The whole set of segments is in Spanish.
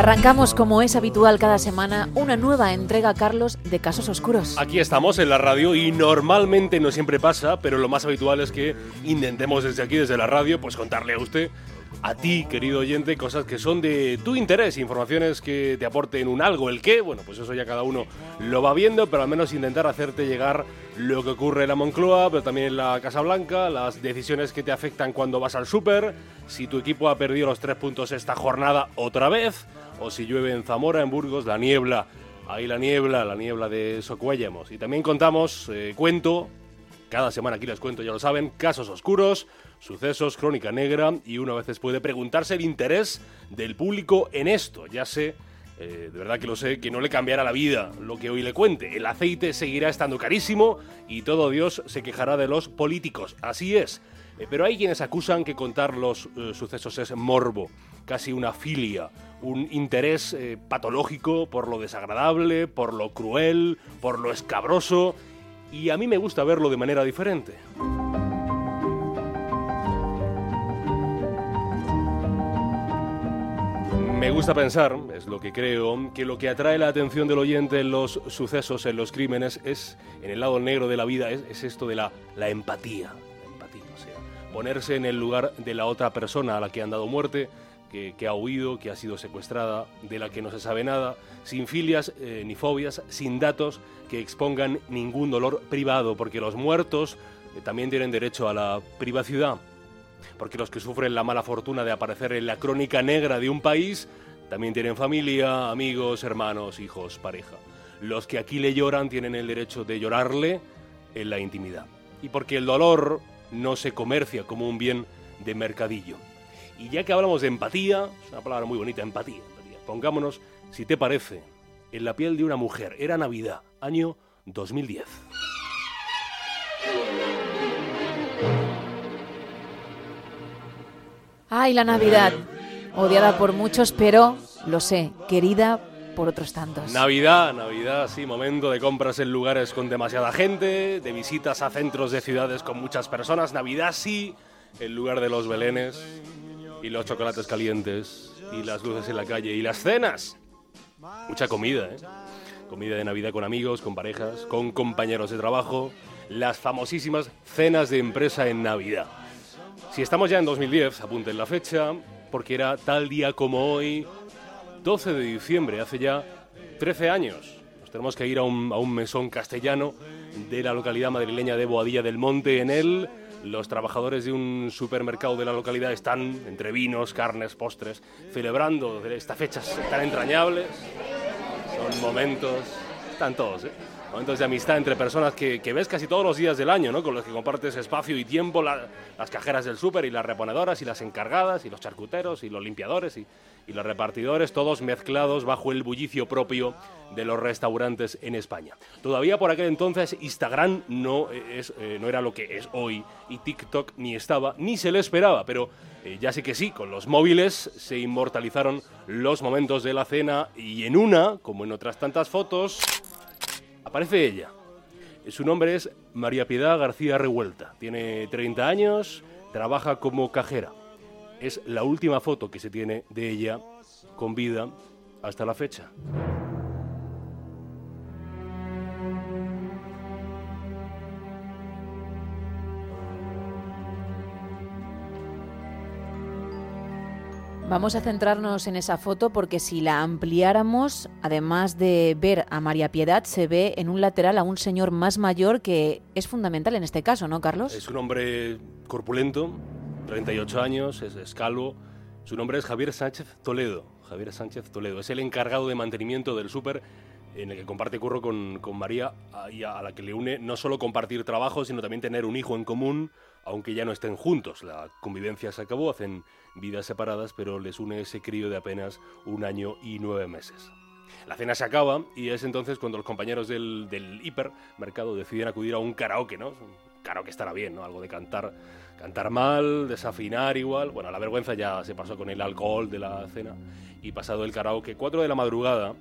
Arrancamos como es habitual cada semana una nueva entrega, Carlos, de Casos Oscuros. Aquí estamos en la radio y normalmente no siempre pasa, pero lo más habitual es que intentemos desde aquí, desde la radio, pues contarle a usted a ti, querido oyente, cosas que son de tu interés, informaciones que te aporten un algo, el qué, bueno, pues eso ya cada uno lo va viendo, pero al menos intentar hacerte llegar lo que ocurre en la Moncloa, pero también en la Casa Blanca, las decisiones que te afectan cuando vas al súper, si tu equipo ha perdido los tres puntos esta jornada otra vez, o si llueve en Zamora, en Burgos, la niebla, ahí la niebla, la niebla de Socuellamos. Y también contamos, eh, cuento, cada semana aquí les cuento, ya lo saben, casos oscuros, sucesos, crónica negra y uno a veces puede preguntarse el interés del público en esto. Ya sé, eh, de verdad que lo sé, que no le cambiará la vida lo que hoy le cuente. El aceite seguirá estando carísimo y todo Dios se quejará de los políticos. Así es. Eh, pero hay quienes acusan que contar los eh, sucesos es morbo, casi una filia, un interés patológico por lo desagradable, por lo cruel, por lo escabroso. Y a mí me gusta verlo de manera diferente. Me gusta pensar, es lo que creo, que lo que atrae la atención del oyente en los sucesos, en los crímenes, es, en el lado negro de la vida, es, esto de la, empatía. empatía o sea, ponerse en el lugar de la otra persona a la que han dado muerte, que, ha huido, que ha sido secuestrada, de la que no se sabe nada, sin filias eh, ni fobias, sin datos que expongan ningún dolor privado, porque los muertos eh, también tienen derecho a la privacidad porque los que sufren la mala fortuna de aparecer en la crónica negra de un país también tienen familia, amigos, hermanos, hijos, pareja. Los que aquí le lloran tienen el derecho de llorarle en la intimidad. Y porque el dolor no se comercia como un bien de mercadillo. Y ya que hablamos de empatía, es una palabra muy bonita, empatía, empatía. Pongámonos, si te parece, en la piel de una mujer. Era Navidad, año 2010. Ay, la Navidad. Odiada por muchos, pero lo sé, querida por otros tantos. Navidad, Navidad, sí, momento de compras en lugares con demasiada gente, de visitas a centros de ciudades con muchas personas. Navidad, sí, el lugar de los belenes y los chocolates calientes y las luces en la calle y las cenas. Mucha comida, ¿eh? Comida de Navidad con amigos, con parejas, con compañeros de trabajo. Las famosísimas cenas de empresa en Navidad. Si estamos ya en 2010, apunten la fecha, porque era tal día como hoy, 12 de diciembre, hace ya 13 años. Nos tenemos que ir a un, a un mesón castellano de la localidad madrileña de Boadilla del Monte. En él, los trabajadores de un supermercado de la localidad están, entre vinos, carnes, postres, celebrando estas fechas tan entrañables. Son momentos, están todos, ¿eh? Momentos de amistad entre personas que, ves casi todos los días del año, ¿no? con los que compartes espacio y tiempo, las cajeras del súper y las reponedoras y las encargadas y los charcuteros y los limpiadores y, los repartidores, todos mezclados bajo el bullicio propio de los restaurantes en España. Todavía por aquel entonces Instagram no, es, eh, no era lo que es hoy y TikTok ni estaba ni se le esperaba, pero eh, ya sé que sí, con los móviles se inmortalizaron los momentos de la cena y en una, como en otras tantas fotos, Aparece ella. Su nombre es María Piedad García Revuelta. Tiene 30 años, trabaja como cajera. Es la última foto que se tiene de ella con vida hasta la fecha. Vamos a centrarnos en esa foto porque si la ampliáramos, además de ver a María Piedad, se ve en un lateral a un señor más mayor que es fundamental en este caso, ¿no, Carlos? Es un hombre corpulento, 38 años, es escalvo. Su nombre es Javier Sánchez Toledo. Javier Sánchez Toledo. Es el encargado de mantenimiento del súper en el que comparte curro con, con María y a la que le une no solo compartir trabajo, sino también tener un hijo en común, aunque ya no estén juntos. La convivencia se acabó, hacen vidas separadas, pero les une ese crío de apenas un año y nueve meses. La cena se acaba y es entonces cuando los compañeros del, del hipermercado deciden acudir a un karaoke, ¿no? Karaoke estará bien, ¿no? Algo de cantar, cantar mal, desafinar igual. Bueno, la vergüenza ya se pasó con el alcohol de la cena y pasado el karaoke, 4 de la madrugada,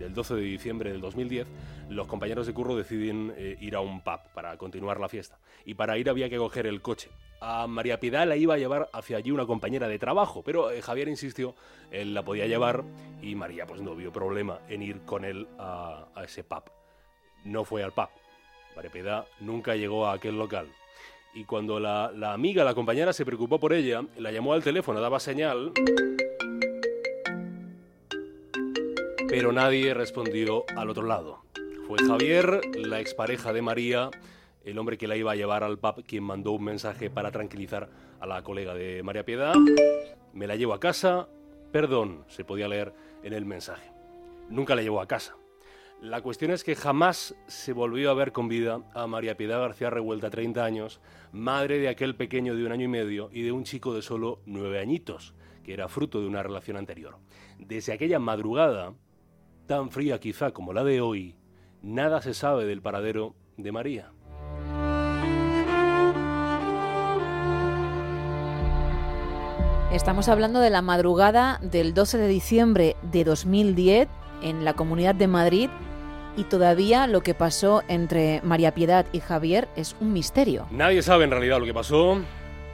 del 12 de diciembre del 2010, los compañeros de curro deciden eh, ir a un pub para continuar la fiesta. Y para ir había que coger el coche. A María Piedad la iba a llevar hacia allí una compañera de trabajo, pero eh, Javier insistió, él la podía llevar y María pues no vio problema en ir con él a, ese pub. No fue al pub. María Piedad nunca llegó a aquel local y cuando la, la, amiga, la compañera, se preocupó por ella, la llamó al teléfono, daba señal, pero nadie respondió al otro lado. Fue Javier, la expareja de María, el hombre que la iba a llevar al pub, quien mandó un mensaje para tranquilizar a la colega de María Piedad. Me la llevo a casa, perdón, se podía leer en el mensaje. Nunca la llevó a casa. La cuestión es que jamás se volvió a ver con vida a María Piedad García Revuelta, 30 años, madre de aquel pequeño de un año y medio y de un chico de solo nueve añitos, que era fruto de una relación anterior. Desde aquella madrugada, tan fría quizá como la de hoy, nada se sabe del paradero de María. Estamos hablando de la madrugada del 12 de diciembre de 2010 en la Comunidad de Madrid y todavía lo que pasó entre María Piedad y Javier es un misterio. Nadie sabe en realidad lo que pasó.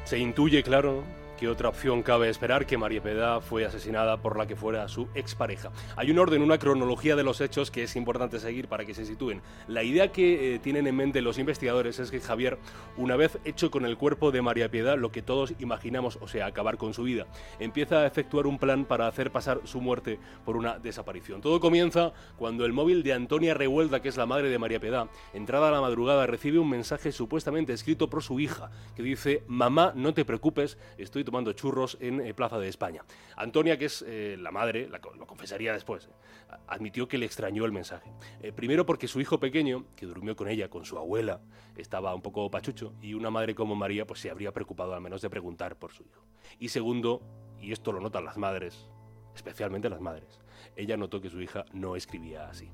Se intuye, claro, ¿Qué otra opción cabe esperar que María Piedad fue asesinada por la que fuera su expareja? Hay un orden, una cronología de los hechos que es importante seguir para que se sitúen. La idea que eh, tienen en mente los investigadores es que Javier, una vez hecho con el cuerpo de María Piedad lo que todos imaginamos, o sea, acabar con su vida, empieza a efectuar un plan para hacer pasar su muerte por una desaparición. Todo comienza cuando el móvil de Antonia Revuelta, que es la madre de María Piedad, entrada a la madrugada, recibe un mensaje supuestamente escrito por su hija, que dice, mamá, no te preocupes, estoy tomando churros en eh, Plaza de España. Antonia, que es eh, la madre, lo confesaría después, eh, admitió que le extrañó el mensaje. primero porque su hijo pequeño, que durmió con ella, con su abuela, estaba un poco pachucho y una madre como María pues se habría preocupado al menos de preguntar por su hijo. Y segundo, y esto lo notan las madres, especialmente las madres, ella notó que su hija no escribía así.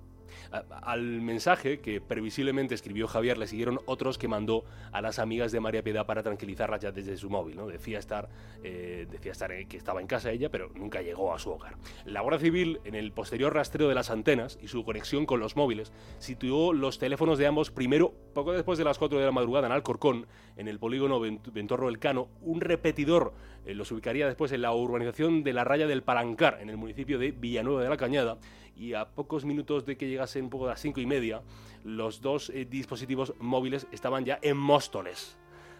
Al mensaje que previsiblemente escribió Javier le siguieron otros que mandó a las amigas de María Piedad para tranquilizarlas ya desde su móvil. ¿no? Decía estar, eh, decía estar que estaba en casa ella, pero nunca llegó a su hogar. La Guardia Civil, en el posterior rastreo de las antenas y su conexión con los móviles, situó los teléfonos de ambos primero, poco después de las 4 de la madrugada, en Alcorcón, en el polígono Ventorro del Cano. Un repetidor eh, los ubicaría después en la urbanización de la Raya del Palancar, en el municipio de Villanueva de la Cañada y a pocos minutos de que llegase un poco a las cinco y media, los dos eh, dispositivos móviles estaban ya en Móstoles.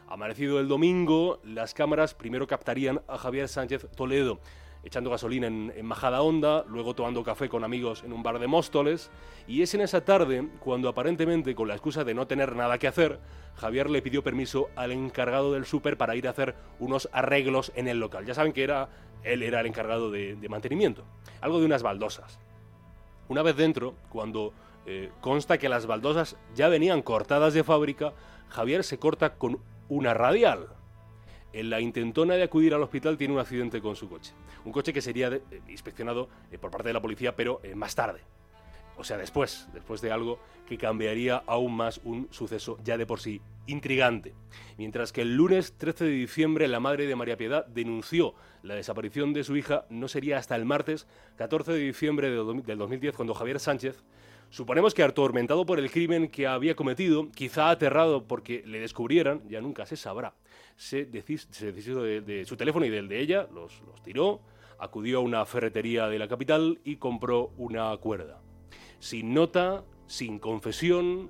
Amanecido el domingo, las cámaras primero captarían a Javier Sánchez Toledo, echando gasolina en, en, Majada Honda, luego tomando café con amigos en un bar de Móstoles, y es en esa tarde cuando aparentemente, con la excusa de no tener nada que hacer, Javier le pidió permiso al encargado del súper para ir a hacer unos arreglos en el local. Ya saben que era, él era el encargado de mantenimiento, algo de unas baldosas. Una vez dentro, cuando eh, consta que las baldosas ya venían cortadas de fábrica, Javier se corta con una radial. En la intentona de acudir al hospital tiene un accidente con su coche. Un coche que sería eh, inspeccionado eh, por parte de la policía, pero más tarde o sea, después, después de algo que cambiaría aún más un suceso ya de por sí intrigante. Mientras que el lunes 13 de diciembre la madre de María Piedad denunció la desaparición de su hija, no sería hasta el martes 14 de diciembre del 2010 cuando Javier Sánchez, suponemos que atormentado por el crimen que había cometido, quizá aterrado porque le descubrieran, ya nunca se sabrá, se, deshizo de, su teléfono y del de ella, los, los tiró, acudió a una ferretería de la capital y compró una cuerda sin nota, sin confesión,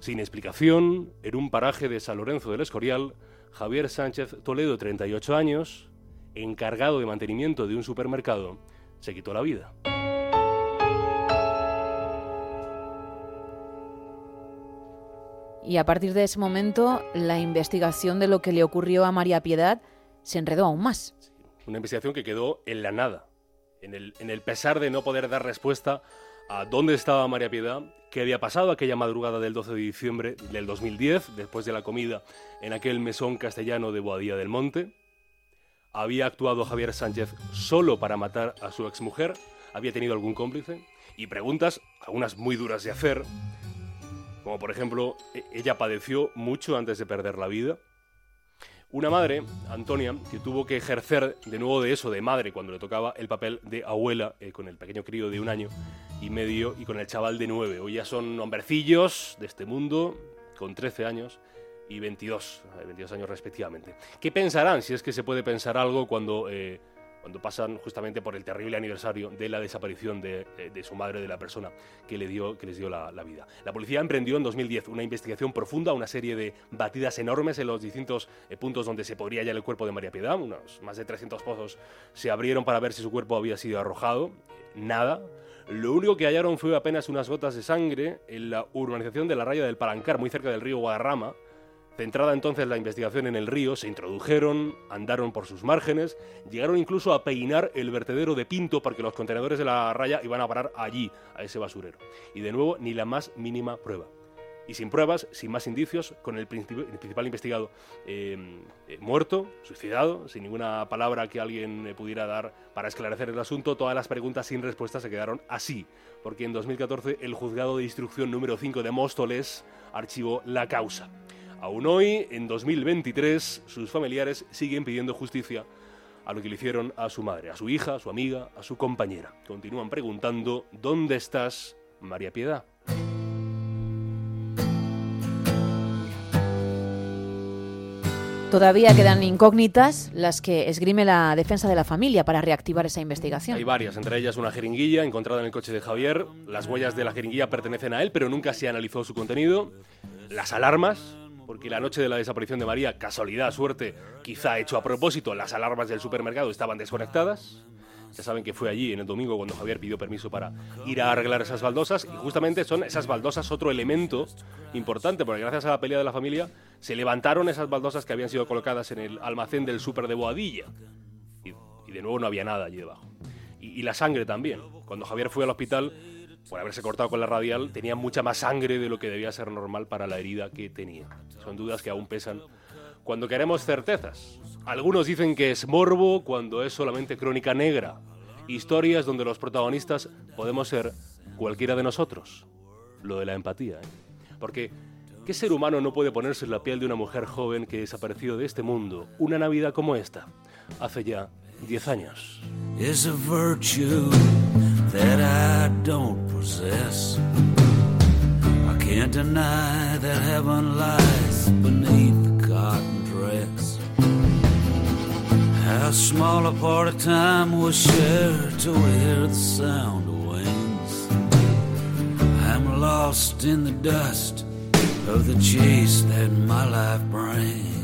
sin explicación, en un paraje de San Lorenzo del Escorial, Javier Sánchez Toledo, 38 años, encargado de mantenimiento de un supermercado, se quitó la vida. Y a partir de ese momento, la investigación de lo que le ocurrió a María Piedad se enredó aún más. Una investigación que quedó en la nada, en el, en el pesar de no poder dar respuesta a dónde estaba María Piedad, qué había pasado aquella madrugada del 12 de diciembre del 2010, después de la comida en aquel mesón castellano de Boadía del Monte. ¿Había actuado Javier Sánchez solo para matar a su exmujer? ¿Había tenido algún cómplice? Y preguntas, algunas muy duras de hacer, como por ejemplo, ¿e-, ¿ella padeció mucho antes de perder la vida? Una madre, Antonia, que tuvo que ejercer de nuevo de eso, de madre, cuando le tocaba el papel de abuela eh, con el pequeño crío de un año, y medio y con el chaval de 9. Hoy ya son hombrecillos de este mundo, con 13 años y 22, 22 años respectivamente. ¿Qué pensarán, si es que se puede pensar algo, cuando, eh, cuando pasan justamente por el terrible aniversario de la desaparición de, de, su madre, de la persona que les dio la, la, vida? La policía emprendió en 2010 una investigación profunda, una serie de batidas enormes en los distintos eh, puntos donde se podría hallar el cuerpo de María Piedad. Unos más de 300 pozos se abrieron para ver si su cuerpo había sido arrojado. Nada. Lo único que hallaron fue apenas unas gotas de sangre en la urbanización de la raya del Palancar, muy cerca del río Guadarrama, Centrada entonces la investigación en el río, se introdujeron, andaron por sus márgenes, llegaron incluso a peinar el vertedero de Pinto porque los contenedores de la raya iban a parar allí, a ese basurero. Y de nuevo, ni la más mínima prueba. Y sin pruebas, sin más indicios, con el, principal investigado eh, eh, muerto, suicidado, sin ninguna palabra que alguien pudiera dar para esclarecer el asunto, todas las preguntas sin respuesta se quedaron así, porque en 2014 el juzgado de instrucción número 5 de Móstoles archivó la causa. Aún hoy, en 2023, sus familiares siguen pidiendo justicia a lo que le hicieron a su madre, a su hija, a su amiga, a su compañera. Continúan preguntando, ¿dónde estás, María Piedad? Todavía quedan incógnitas las que esgrime la defensa de la familia para reactivar esa investigación. Hay varias, entre ellas una jeringuilla encontrada en el coche de Javier. Las huellas de la jeringuilla pertenecen a él, pero nunca se analizó su contenido. Las alarmas, porque la noche de la desaparición de María, casualidad, suerte, quizá hecho a propósito, las alarmas del supermercado estaban desconectadas. Ya saben que fue allí en el domingo cuando Javier pidió permiso para ir a arreglar esas baldosas y justamente son esas baldosas otro elemento importante porque gracias a la pelea de la familia se levantaron esas baldosas que habían sido colocadas en el almacén del súper de Boadilla y, de nuevo no había nada allí debajo. y la sangre también. Cuando Javier fue al hospital por haberse cortado con la radial, tenía mucha más sangre de lo que debía ser normal para la herida que tenía. Son dudas que aún pesan cuando queremos certezas. Algunos dicen que es morbo cuando es solamente crónica negra. Historias donde los protagonistas podemos ser cualquiera de nosotros. Lo de la empatía. ¿eh? Porque, ¿qué ser humano no puede ponerse en la piel de una mujer joven que desapareció de este mundo una Navidad como esta? Hace ya 10 años. Possess. I can't deny that heaven lies beneath the cotton dress. How small a part of time we share till we hear the sound of wings. I'm lost in the dust of the chase that my life brings.